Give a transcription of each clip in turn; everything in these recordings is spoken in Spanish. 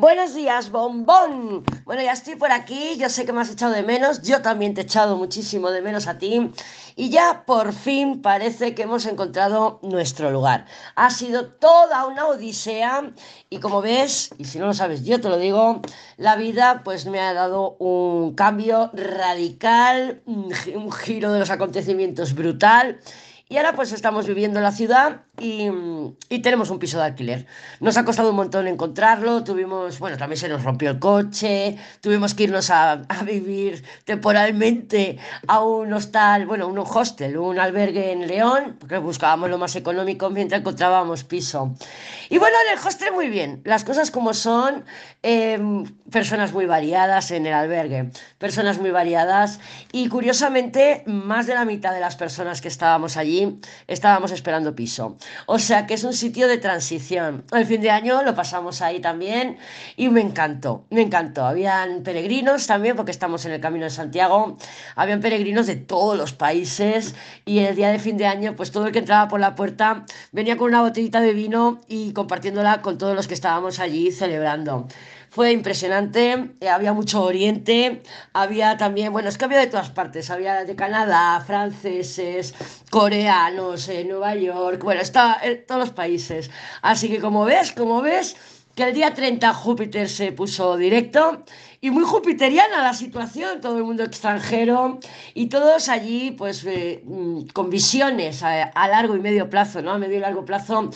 Buenos días, bombón. Bueno, ya estoy por aquí, yo sé que me has echado de menos, yo también te he echado muchísimo de menos a ti y ya por fin parece que hemos encontrado nuestro lugar. Ha sido toda una odisea y como ves, y si no lo sabes yo te lo digo, la vida pues me ha dado un cambio radical, un giro de los acontecimientos brutal y ahora pues estamos viviendo en la ciudad y, y, tenemos un piso de alquiler. Nos ha costado un montón encontrarlo, tuvimos, bueno, también se nos rompió el coche, tuvimos que irnos a, a vivir temporalmente a un hostal, bueno, un hostel, un albergue en León, porque buscábamos lo más económico mientras encontrábamos piso. Y bueno, en el hostel muy bien, las cosas como son, eh, personas muy variadas en el albergue, personas muy variadas y curiosamente más de la mitad de las personas que estábamos allí estábamos esperando piso. O sea que es un sitio de transición. El fin de año lo pasamos ahí también y me encantó, me encantó. Habían peregrinos también, porque estamos en el Camino de Santiago, habían peregrinos de todos los países y el día de fin de año, pues todo el que entraba por la puerta venía con una botellita de vino y compartiéndola con todos los que estábamos allí celebrando. Fue impresionante, eh, había mucho oriente, había también, bueno, es que había de todas partes, había de Canadá, franceses, coreanos, eh, Nueva York, bueno, está en todos los países. Así que como ves, como ves, que el día 30 Júpiter se puso directo y muy jupiteriana la situación, todo el mundo extranjero y todos allí pues eh, mm, con visiones a, largo y medio plazo, ¿no? A medio y largo plazo,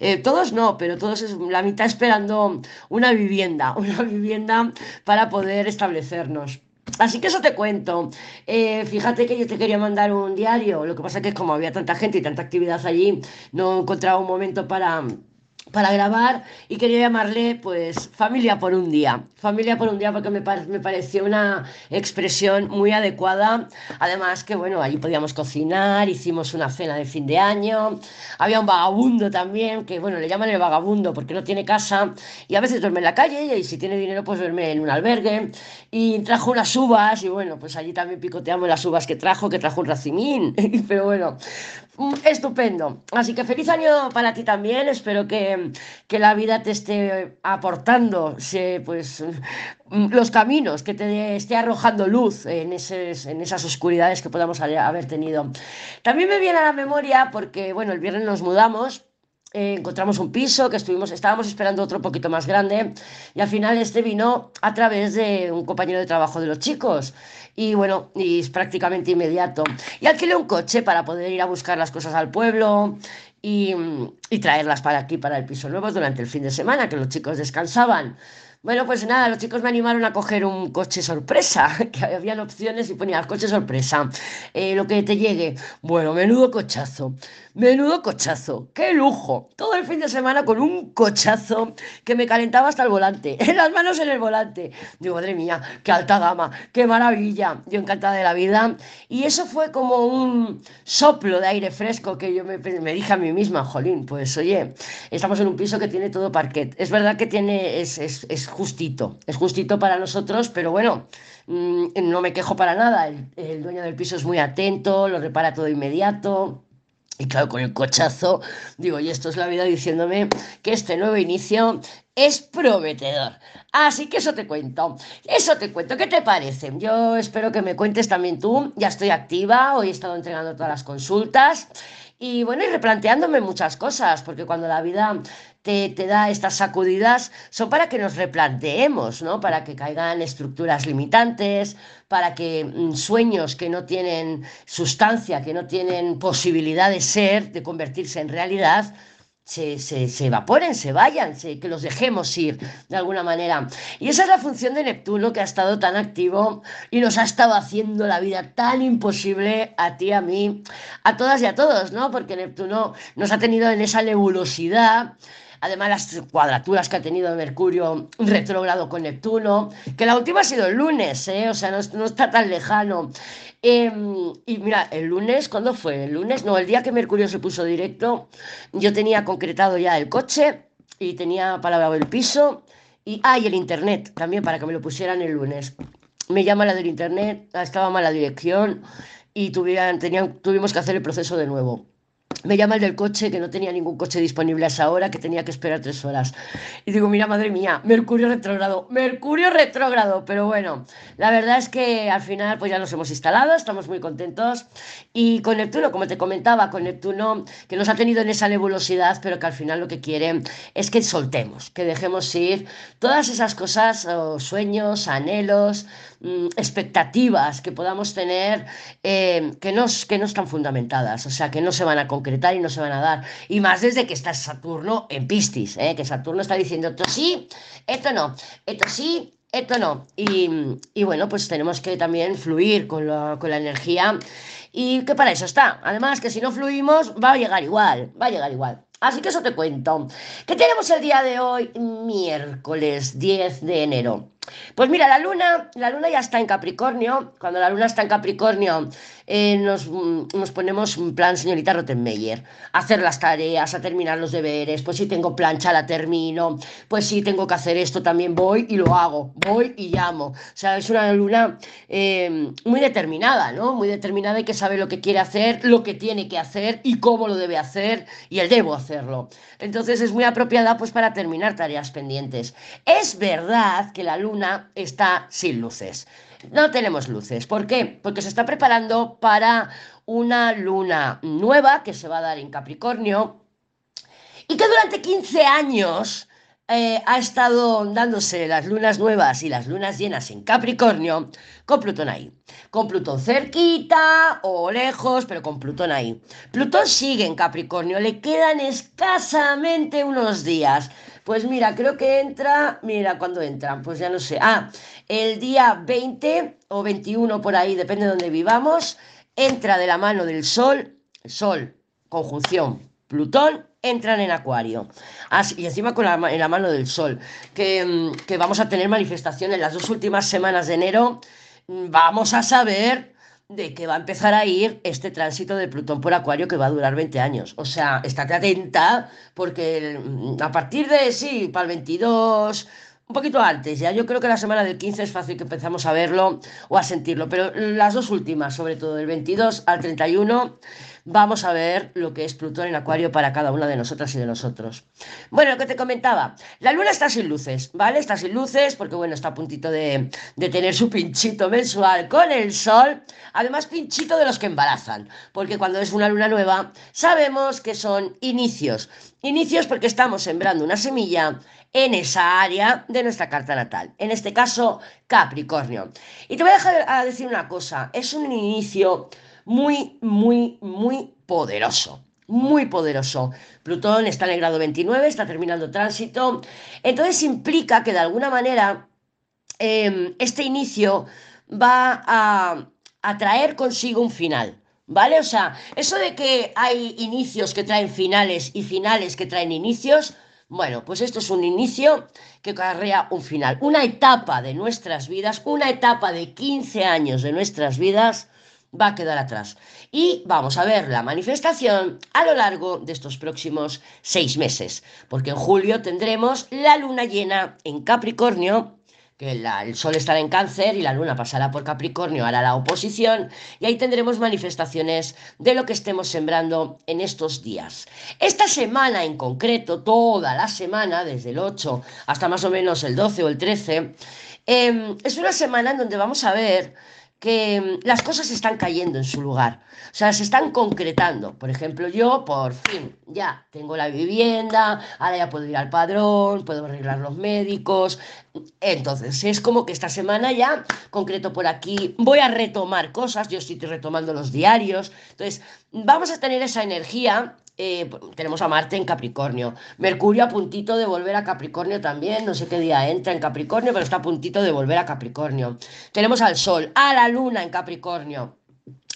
eh, todos no, pero todos la mitad esperando una vivienda, una vivienda para poder establecernos. Así que eso te cuento. Eh, fíjate que yo te quería mandar un diario, lo que pasa es que como había tanta gente y tanta actividad allí, no encontraba un momento para para grabar y quería llamarle pues familia por un día. Familia por un día porque me, me, pareció una expresión muy adecuada. Además que bueno, allí podíamos cocinar, hicimos una cena de fin de año. Había un vagabundo también, que bueno, le llaman el vagabundo porque no tiene casa y a veces duerme en la calle y si tiene dinero pues duerme en un albergue. Y trajo unas uvas y bueno, pues allí también picoteamos las uvas que trajo, que trajo un racimín. Pero bueno, estupendo. Así que feliz año para ti también. Espero que que, la vida te esté aportando pues, los caminos, que te esté arrojando luz en, en esas oscuridades que podamos haber tenido. También me viene a la memoria porque, bueno, el viernes nos mudamos. Eh, encontramos un piso que estuvimos, estábamos esperando otro poquito más grande y al final este vino a través de un compañero de trabajo de los chicos y bueno, y es prácticamente inmediato. Y alquilé un coche para poder ir a buscar las cosas al pueblo y, y traerlas para aquí, para el piso nuevo durante el fin de semana, que los chicos descansaban. Bueno, pues nada, los chicos me animaron a coger un coche sorpresa, que habían opciones y ponía coche sorpresa, eh, lo que te llegue. Bueno, menudo cochazo, menudo cochazo, qué lujo. Todo el fin de semana con un cochazo que me calentaba hasta el volante, en las manos en el volante. Digo, madre mía, qué alta gama, qué maravilla. Yo encantada de la vida. Y eso fue como un soplo de aire fresco que yo me, me dije a mí misma, jolín, pues oye, estamos en un piso que tiene todo parquet. Es verdad que tiene, es, es, es justito, es justito para nosotros, pero bueno, mm, no me quejo para nada. El, dueño del piso es muy atento, lo repara todo inmediato. Y claro, con el cochazo, digo, y esto es la vida diciéndome que este nuevo inicio es prometedor. Así que eso te cuento. Eso te cuento. ¿Qué te parece? Yo espero que me cuentes también tú. Ya estoy activa, hoy he estado entregando todas las consultas. Y bueno, y replanteándome muchas cosas, porque cuando la vida te, te, da estas sacudidas son para que nos replanteemos, ¿no? Para que caigan estructuras limitantes, para que mm, sueños que no tienen sustancia, que no tienen posibilidad de ser, de convertirse en realidad, se, se, evaporen, se vayan, que los dejemos ir de alguna manera. Y esa es la función de Neptuno que ha estado tan activo y nos ha estado haciendo la vida tan imposible a ti, a mí, a todas y a todos, ¿no? Porque Neptuno nos ha tenido en esa nebulosidad Además, las cuadraturas que ha tenido Mercurio retrógrado con Neptuno, que la última ha sido el lunes, ¿eh? o sea, no, está tan lejano. Em, y mira, el lunes, ¿cuándo fue? El lunes, no, el día que Mercurio se puso directo, yo tenía concretado ya el coche y tenía palabrado el piso y, ah, el internet también para que me lo pusieran el lunes. Me llama la del internet, estaba mala dirección y tuvieran, tenían, tuvimos que hacer el proceso de nuevo. Me llama el del coche, que no tenía ningún coche disponible a esa hora, que tenía que esperar tres horas. Y digo, mira, madre mía, Mercurio retrógrado, Mercurio retrógrado. Pero bueno, la verdad es que al final pues ya nos hemos instalado, estamos muy contentos. Y con Neptuno, como te comentaba, con Neptuno, que nos ha tenido en esa nebulosidad, pero que al final lo que quiere es que soltemos, que dejemos ir todas esas cosas, sueños, anhelos, expectativas que podamos tener eh, que, no, que no están fundamentadas, o sea, que no se van a concretar y no se van a dar. Y más desde que está Saturno en Piscis, ¿eh? que Saturno está diciendo esto sí, esto no, esto sí, esto no. Y, bueno, pues tenemos que también fluir con con la energía y que para eso está. Además, que si no fluimos, va a llegar igual, va a llegar igual. Así que eso te cuento. ¿Qué tenemos el día de hoy? Miércoles 10 de enero. Pues mira, la luna, la luna ya está en Capricornio. Cuando la luna está en Capricornio, eh, nos, mm, nos, ponemos un plan, señorita Rottenmeier, hacer las tareas, a terminar los deberes. Pues si tengo plancha, la termino. Pues si tengo que hacer esto, también voy y lo hago. Voy y llamo. O sea, es una luna eh, muy determinada, ¿no? Muy determinada y que sabe lo que quiere hacer, lo que tiene que hacer y cómo lo debe hacer y el debo hacerlo. Entonces es muy apropiada pues para terminar tareas pendientes. Es verdad que la luna está sin luces. No tenemos luces. ¿Por qué? Porque se está preparando para una luna nueva que se va a dar en Capricornio y que durante 15 años eh, ha estado dándose las lunas nuevas y las lunas llenas en Capricornio con Plutón ahí. Con Plutón cerquita o lejos, pero con Plutón ahí. Plutón sigue en Capricornio, le quedan escasamente unos días. Pues mira, creo que entra, mira, ¿cuándo entran? Pues ya no sé. Ah, el día 20 o 21 por ahí, depende de donde vivamos, entra de la mano del Sol, Sol, conjunción, Plutón, entran en Acuario. Así, y encima con la, en la mano del Sol, que, mm, que vamos a tener manifestaciones las dos últimas semanas de enero. Mm, vamos a saber de que va a empezar a ir este tránsito de Plutón por Acuario que va a durar 20 años. O sea, estate atenta porque mm, a partir de, sí, para el 22, un poquito antes, ya yo creo que la semana del 15 es fácil que empezamos a verlo o a sentirlo, pero las dos últimas, sobre todo del 22 al 31, vamos a ver lo que es Plutón en Acuario para cada una de nosotras y de nosotros. Bueno, lo que te comentaba, la luna está sin luces, ¿vale? Está sin luces porque, bueno, está a puntito de, de tener su pinchito mensual con el sol, además pinchito de los que embarazan, porque cuando es una luna nueva sabemos que son inicios, inicios porque estamos sembrando una semilla en esa área de nuestra carta natal, en este caso Capricornio. Y te voy a dejar a decir una cosa, es un inicio muy, muy, muy poderoso. Muy poderoso. Plutón está en el grado 29, está terminando tránsito. Entonces implica que de alguna manera em, este inicio va a, a traer consigo un final. ¿Vale? O sea, eso de que hay inicios que traen finales y finales que traen inicios, bueno, pues esto es un inicio que carrea un final, una etapa de nuestras vidas, una etapa de 15 años de nuestras vidas va a quedar atrás. Y vamos a ver la manifestación a lo largo de estos próximos seis meses, porque en julio tendremos la luna llena en Capricornio, que el sol estará en cáncer y la luna pasará por Capricornio, hará la oposición, y ahí tendremos manifestaciones de lo que estemos sembrando en estos días. Esta semana en concreto, toda la semana, desde el 8 hasta más o menos el 12 o el 13, em, es una semana en donde vamos a ver que mm, las cosas están cayendo en su lugar, o sea, se están concretando. Por ejemplo, yo por fin ya tengo la vivienda, ahora ya puedo ir al padrón, puedo arreglar los médicos. Entonces, es como que esta semana ya, concreto por aquí, voy a retomar cosas, yo estoy retomando los diarios. Entonces, vamos a tener esa energía eh, tenemos a Marte en Capricornio. Mercurio a puntito de volver a Capricornio también. No sé qué día entra en Capricornio, pero está a puntito de volver a Capricornio. Tenemos al Sol, a la Luna en Capricornio.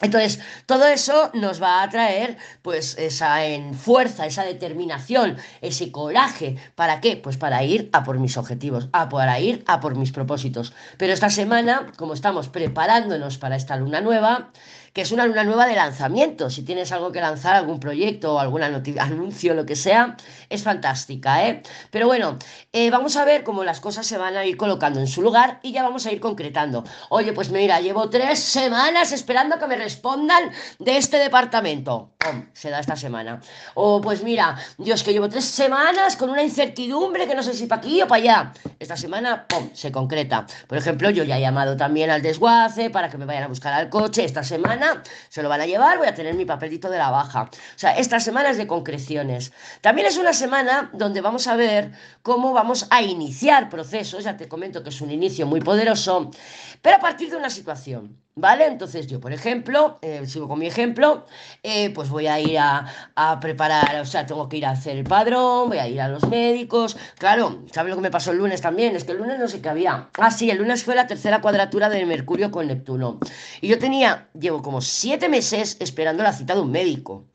Entonces, todo eso nos va a traer pues esa en fuerza, esa determinación, ese coraje. ¿Para qué? Pues para ir a por mis objetivos, a para ir a por mis propósitos. Pero esta semana, como estamos preparándonos para esta luna nueva, que es una luna nueva de lanzamiento. Si tienes algo que lanzar, algún proyecto o algún anuncio, lo que sea, es fantástica, ¿eh? Pero bueno, eh, vamos a ver cómo las cosas se van a ir colocando en su lugar y ya vamos a ir concretando. Oye, pues mira, llevo tres semanas esperando que me respondan de este departamento. Se da esta semana. O pues mira, Dios, que llevo tres semanas con una incertidumbre que no sé si para aquí o para allá. Esta semana, ¡pum!, se concreta. Por ejemplo, yo ya he llamado también al desguace para que me vayan a buscar al coche. Esta semana se lo van a llevar, voy a tener mi papelito de la baja. O sea, esta semana es de concreciones. También es una semana donde vamos a ver cómo vamos a iniciar procesos. Ya te comento que es un inicio muy poderoso, pero a partir de una situación. ¿Vale? Entonces yo, por ejemplo, eh, sigo con mi ejemplo, eh, pues voy a ir a, a, preparar, o sea, tengo que ir a hacer el padrón, voy a ir a los médicos. Claro, ¿sabes lo que me pasó el lunes también? Es que el lunes no sé qué había. Ah, sí, el lunes fue la tercera cuadratura de Mercurio con Neptuno. Y yo tenía, llevo como siete meses esperando la cita de un médico.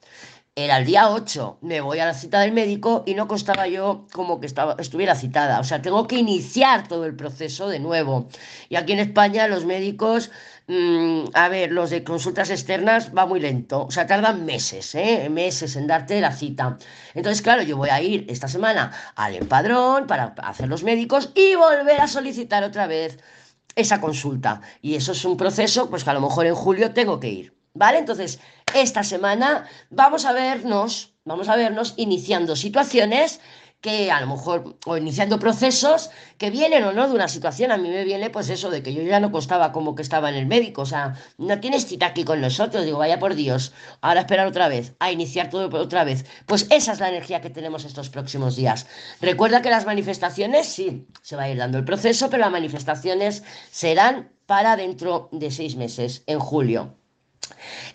Era el día 8, me voy a la cita del médico y no costaba yo como que estaba, estuviera citada. O sea, tengo que iniciar todo el proceso de nuevo. Y aquí en España los médicos Mm, a ver, los de consultas externas va muy lento, o sea, tardan meses, ¿eh? Meses en darte la cita. Entonces, claro, yo voy a ir esta semana al empadrón para hacer los médicos y volver a solicitar otra vez esa consulta. Y eso es un proceso, pues que a lo mejor en julio tengo que ir, ¿vale? Entonces, esta semana vamos a vernos, vamos a vernos iniciando situaciones que a lo mejor, o iniciando procesos que vienen o no de una situación. A mí me viene pues eso de que yo ya no costaba como que estaba en el médico, o sea, no tienes cita aquí con nosotros, digo, vaya por Dios, ahora esperar otra vez, a iniciar todo otra vez. Pues esa es la energía que tenemos estos próximos días. Recuerda que las manifestaciones, sí, se va a ir dando el proceso, pero las manifestaciones serán para dentro de seis meses, en julio.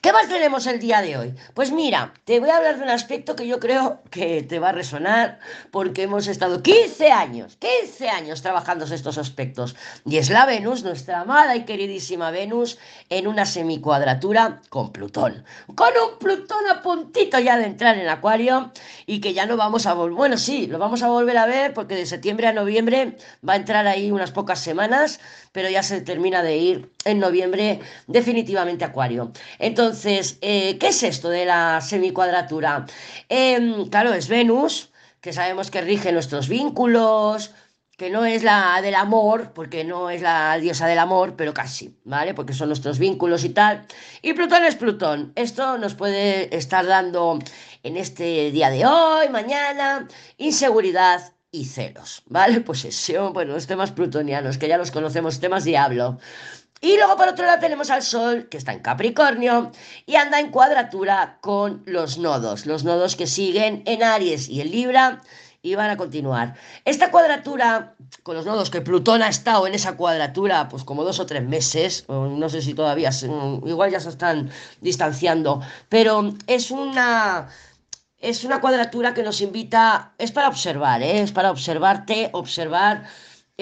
¿Qué más tenemos el día de hoy? Pues mira, te voy a hablar de un aspecto que yo creo que te va a resonar porque hemos estado 15 años, 15 años trabajando estos aspectos. Y es la Venus, nuestra amada y queridísima Venus, en una semicuadratura con Plutón. Con un Plutón a puntito ya de entrar en Acuario y que ya no vamos a volver. Bueno, sí, lo vamos a volver a ver porque de septiembre a noviembre va a entrar ahí unas pocas semanas, pero ya se termina de ir en noviembre definitivamente Acuario. Entonces, eh, ¿qué es esto de la semicuadratura? Em, claro, es Venus, que sabemos que rige nuestros vínculos, que no es la del amor, porque no es la diosa del amor, pero casi, ¿vale? Porque son nuestros vínculos y tal. Y Plutón es Plutón. Esto nos puede estar dando en este día de hoy, mañana, inseguridad y celos, ¿vale? Posesión, bueno, los temas plutonianos, que ya los conocemos, temas diablo. Y luego por otro lado tenemos al Sol, que está en Capricornio, y anda en cuadratura con los nodos, los nodos que siguen en Aries y en Libra, y van a continuar. Esta cuadratura, con los nodos que Plutón ha estado en esa cuadratura, pues como dos o tres meses, no sé si todavía, igual ya se están distanciando, pero es una... Es una cuadratura que nos invita, es para observar, ¿eh? es para observarte, observar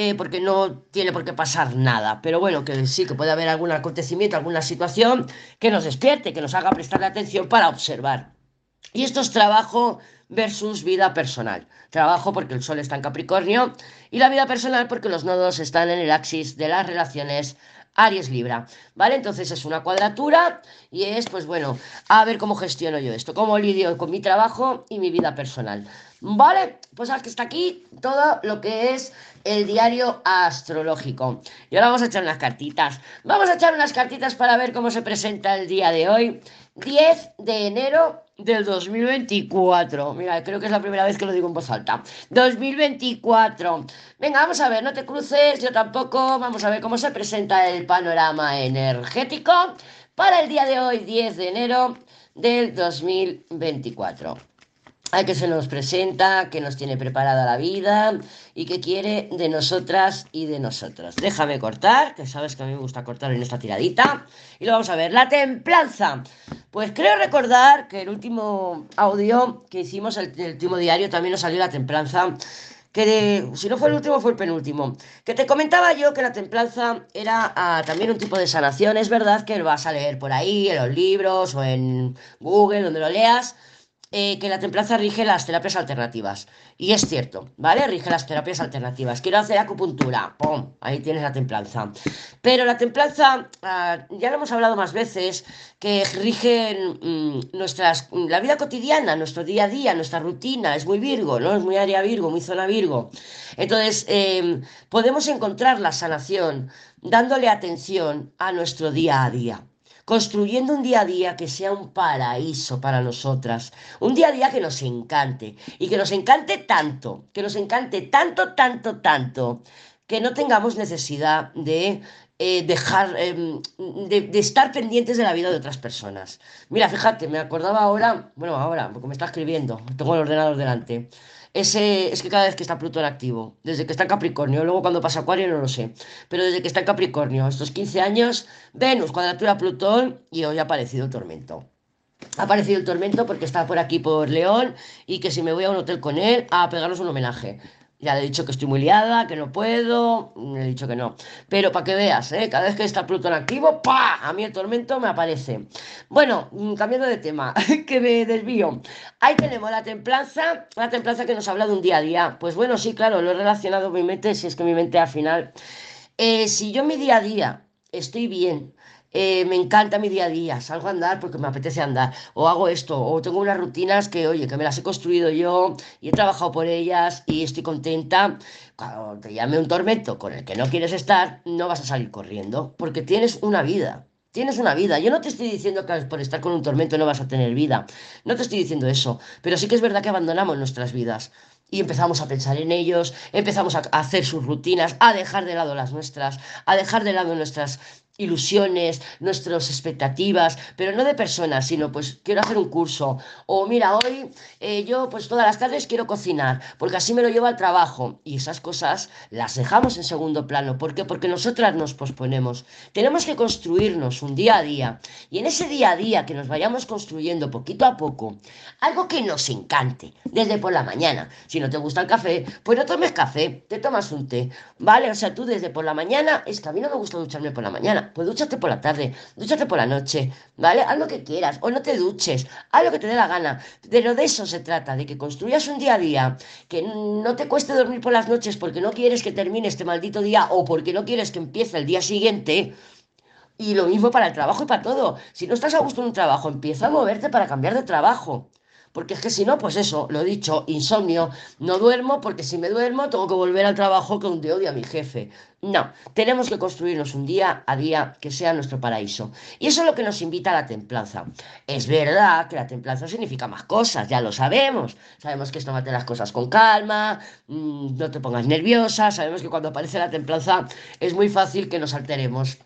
eh, porque no tiene por qué pasar nada. Pero bueno, que sí, que puede haber algún acontecimiento, alguna situación que nos despierte, que nos haga prestarle atención para observar. Y esto es trabajo versus vida personal. Trabajo porque el Sol está en Capricornio y la vida personal porque los nodos están en el axis de las relaciones Aries Libra, ¿vale? Entonces es una cuadratura y es, pues bueno, a ver cómo gestiono yo esto, cómo lidio con mi trabajo y mi vida personal. ¿Vale? Pues hasta aquí todo lo que es el diario astrológico. Y ahora vamos a echar unas cartitas. Vamos a echar unas cartitas para ver cómo se presenta el día de hoy, 10 de enero del 2024. Mira, creo que es la primera vez que lo digo en voz alta. 2024. Venga, vamos a ver, no te cruces, yo tampoco. Vamos a ver cómo se presenta el panorama energético para el día de hoy, 10 de enero del 2024 a que se nos presenta, que nos tiene preparada la vida y que quiere de nosotras y de nosotros. Déjame cortar, que sabes que a mí me gusta cortar en esta tiradita. Y lo vamos a ver. La templanza. Pues creo recordar que el último audio que hicimos, el, último diario, también nos salió la templanza. Que si no fue el último, fue el penúltimo. Que te comentaba yo que la templanza era ah, también un tipo de sanación. Es verdad que lo vas a leer por ahí, en los libros o en Google, donde lo leas eh, que la templanza rige las terapias alternativas. Y es cierto, ¿vale? Rige las terapias alternativas. Quiero hacer acupuntura, ¡pum! Ahí tienes la templanza. Pero la templanza, ah, ya lo hemos hablado más veces, que rigen mm, nuestras, la vida cotidiana, nuestro día a día, nuestra rutina. Es muy Virgo, ¿no? Es muy área Virgo, muy zona Virgo. Entonces, em, podemos encontrar la sanación dándole atención a nuestro día a día construyendo un día a día que sea un paraíso para nosotras, un día a día que nos encante y que nos encante tanto, que nos encante tanto, tanto, tanto, que no tengamos necesidad de eh, dejar em, de, de, estar pendientes de la vida de otras personas. Mira, fíjate, me acordaba ahora, bueno, ahora, porque me está escribiendo, tengo el ordenador delante. Ese, es que cada vez que está Plutón activo, desde que está en Capricornio, luego cuando pasa Acuario no lo sé, pero desde que está en Capricornio, estos 15 años, Venus, cuadratura Plutón, y hoy ha aparecido el tormento. Ha aparecido el tormento porque está por aquí por León y que si me voy a un hotel con él a pegarnos un homenaje. Ya le he dicho que estoy muy liada, que no puedo, le he dicho que no. Pero para que veas, ¿eh? cada vez que está Plutón activo, ¡pa! A mí el tormento me aparece. Bueno, mm, cambiando de tema, que me desvío. Ahí tenemos la templanza, la templanza que nos habla de un día a día. Pues bueno, sí, claro, lo he relacionado con mi mente, si es que mi mente al final... Eh, si yo mi día a día estoy bien, eh, me encanta mi día a día, salgo a andar porque me apetece andar, o hago esto, o tengo unas rutinas que, oye, que me las he construido yo y he trabajado por ellas y estoy contenta. Cuando te llame un tormento con el que no quieres estar, no vas a salir corriendo, porque tienes una vida. Tienes una vida. Yo no te estoy diciendo que por estar con un tormento no vas a tener vida. No te estoy diciendo eso. Pero sí que es verdad que abandonamos nuestras vidas y empezamos a pensar en ellos, empezamos a hacer sus rutinas, a dejar de lado las nuestras, a dejar de lado nuestras ilusiones, nuestras expectativas, pero no de personas, sino pues quiero hacer un curso. O mira, hoy eh, yo pues todas las tardes quiero cocinar, porque así me lo llevo al trabajo. Y esas cosas las dejamos en segundo plano. ¿Por qué? Porque nosotras nos posponemos. Tenemos que construirnos un día a día. Y en ese día a día que nos vayamos construyendo poquito a poco, algo que nos encante, desde por la mañana. Si no te gusta el café, pues no tomes café, te tomas un té. ¿Vale? O sea, tú desde por la mañana, es que a mí no me gusta ducharme por la mañana pues dúchate por la tarde, dúchate por la noche, ¿vale? Haz lo que quieras, o no te duches, haz lo que te dé la gana. Pero de eso se trata, de que construyas un día a día, que no te cueste dormir por las noches porque no quieres que termine este maldito día o porque no quieres que empiece el día siguiente. Y lo mismo para el trabajo y para todo. Si no estás a gusto en un trabajo, empieza a moverte para cambiar de trabajo. Porque es que si no, pues eso, lo dicho, insomnio, no duermo porque si me duermo tengo que volver al trabajo con de odio a mi jefe. No, tenemos que construirnos un día a día que sea nuestro paraíso. Y eso es lo que nos invita a la templanza. Es verdad que la templanza significa más cosas, ya lo sabemos. Sabemos que es tomate las cosas con calma, mm, no te pongas nerviosa, sabemos que cuando aparece la templanza es muy fácil que nos alteremos.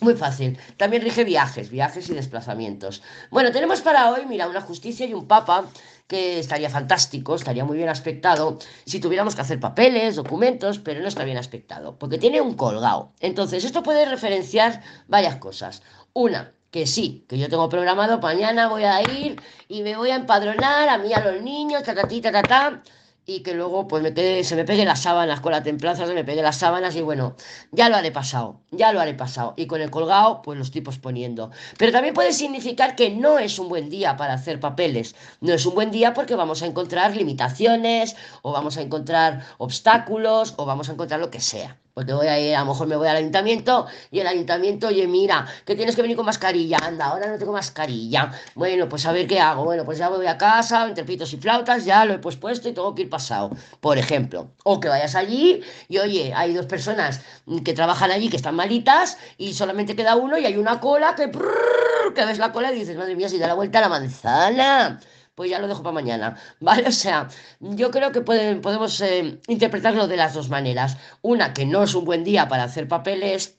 Muy fácil. También rige viajes, viajes y desplazamientos. Bueno, tenemos para hoy, mira, una justicia y un papa que estaría fantástico, estaría muy bien aspectado si tuviéramos que hacer papeles, documentos, pero no está bien aspectado, porque tiene un colgado. Entonces, esto puede referenciar varias cosas. Una, que sí, que yo tengo programado, mañana voy a ir y me voy a empadronar a mí, a los niños, ta, ta, y que luego pues me quede, se me pegue las sábanas con la templanza, se me pegue las sábanas y bueno, ya lo haré pasado, ya lo haré pasado. Y con el colgado pues lo estoy posponiendo. Pero también puede significar que no es un buen día para hacer papeles. No es un buen día porque vamos a encontrar limitaciones o vamos a encontrar obstáculos o vamos a encontrar lo que sea. Porque voy a ir, a lo mejor me voy al ayuntamiento y el ayuntamiento, oye, mira, que tienes que venir con mascarilla, anda, ahora no tengo mascarilla. Bueno, pues a ver qué hago. Bueno, pues ya voy a casa, entre pitos y flautas, ya lo he pues puesto y tengo que ir pasado, por ejemplo. O que vayas allí y, oye, hay dos personas que trabajan allí que están malitas y solamente queda uno y hay una cola que, que ves la cola y dices, madre mía, si da la vuelta a la manzana pues ya lo dejo para mañana, ¿vale? O sea, yo creo que podemos eh, interpretarlo de las dos maneras. Una, que no es un buen día para hacer papeles,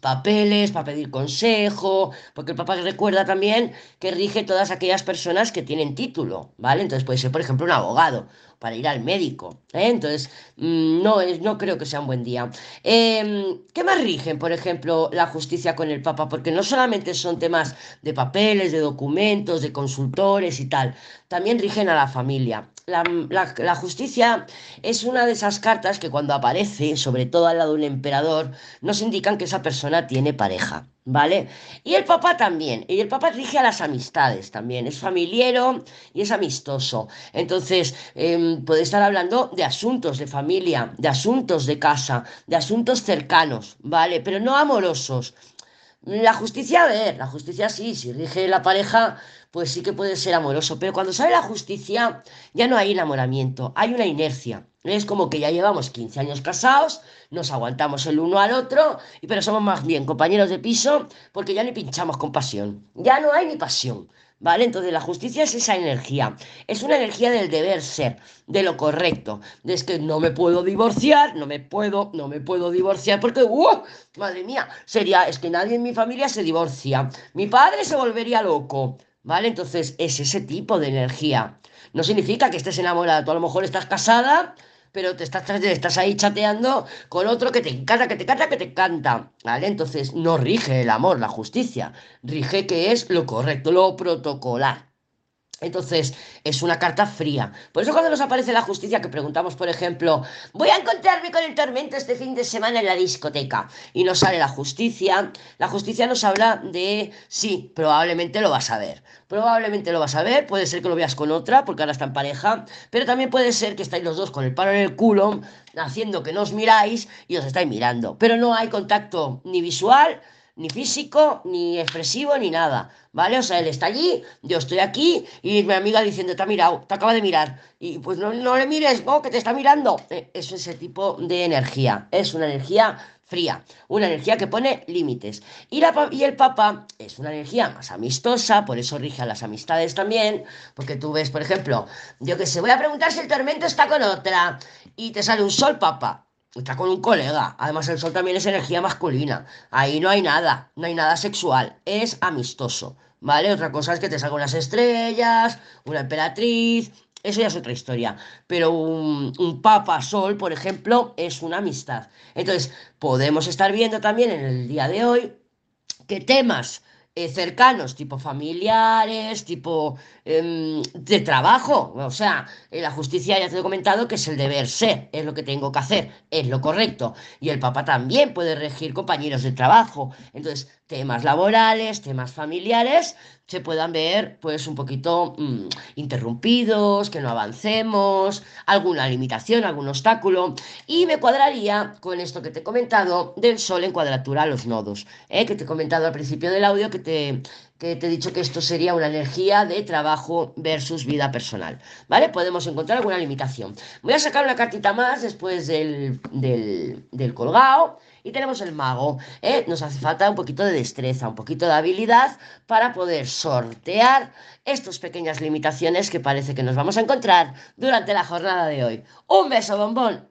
papeles, para pedir consejo, porque el papá recuerda también que rige todas aquellas personas que tienen título, ¿vale? Entonces puede ser, por ejemplo, un abogado para ir al médico. ¿eh? Entonces, mm, no, no creo que sea un buen día. Em, ¿Qué más rigen, por ejemplo, la justicia con el Papa? Porque no solamente son temas de papeles, de documentos, de consultores y tal, también rigen a la familia. La, justicia es una de esas cartas que cuando aparece, sobre todo al lado de un emperador, nos indican que esa persona tiene pareja, ¿vale? Y el papá también, y el papá rige a las amistades también, es familiero y es amistoso. Entonces, em, puede estar hablando de asuntos de familia, de asuntos de casa, de asuntos cercanos, ¿vale? Pero no amorosos. La justicia, a ver, la justicia sí, si rige la pareja, pues sí que puede ser amoroso, pero cuando sale la justicia ya no hay enamoramiento, hay una inercia. Es como que ya llevamos 15 años casados, nos aguantamos el uno al otro, pero somos más bien compañeros de piso porque ya ni pinchamos con pasión, ya no hay ni pasión. ¿Vale? Entonces la justicia es esa energía, es una energía del deber ser, de lo correcto, de es que no me puedo divorciar, no me puedo, no me puedo divorciar porque, ¡uh! Madre mía, sería, es que nadie en mi familia se divorcia, mi padre se volvería loco, ¿vale? Entonces es ese tipo de energía. No significa que estés enamorada, tú a lo mejor estás casada, pero te estás, estás ahí chateando con otro que te encanta, que te canta, que te canta, ¿vale? Entonces no rige el amor, la justicia, rige que es lo correcto, lo protocolar. Entonces, es una carta fría. Por eso cuando nos aparece la justicia, que preguntamos, por ejemplo, voy a encontrarme con el tormento este fin de semana en la discoteca, y nos sale la justicia, la justicia nos habla de, sí, probablemente lo vas a ver. Probablemente lo vas a ver, puede ser que lo veas con otra, porque ahora está en pareja, pero también puede ser que estáis los dos con el palo en el culo, haciendo que no os miráis y os estáis mirando. Pero no hay contacto ni visual, ni físico, ni expresivo, ni nada, ¿vale? O sea, él está allí, yo estoy aquí, y mi amiga diciendo, te ha mirado, te acaba de mirar, y pues no, no le mires, no, que te está mirando. Eso es ese tipo de energía, es una energía fría, una energía que pone límites. Y, la, y el Papa es una energía más amistosa, por eso rige a las amistades también, porque tú ves, por ejemplo, yo que sé, voy a preguntar si el tormento está con otra, y te sale un sol, Papa Está con un colega. Además, el sol también es energía masculina. Ahí no hay nada, no hay nada sexual. Es amistoso, ¿vale? Otra cosa es que te salgan unas estrellas, una emperatriz. Eso ya es otra historia. Pero un, un papa sol, por ejemplo, es una amistad. Entonces, podemos estar viendo también en el día de hoy que temas eh, cercanos, tipo familiares, tipo em, de trabajo. O sea, la justicia ya te he comentado que es el deber ser, es lo que tengo que hacer, es lo correcto. Y el Papa también puede regir compañeros de trabajo. Entonces, temas laborales, temas familiares, se puedan ver pues un poquito mm, interrumpidos, que no avancemos, alguna limitación, algún obstáculo. Y me cuadraría con esto que te he comentado del Sol en cuadratura a los nodos, ¿eh? que te he comentado al principio del audio, que te, que te he dicho que esto sería una energía de trabajo versus vida personal. ¿Vale? Podemos encontrar alguna limitación. Voy a sacar una cartita más después del, del, colgado y tenemos el mago. ¿eh? Nos hace falta un poquito de destreza, un poquito de habilidad para poder sortear estas pequeñas limitaciones que parece que nos vamos a encontrar durante la jornada de hoy. Un beso bombón.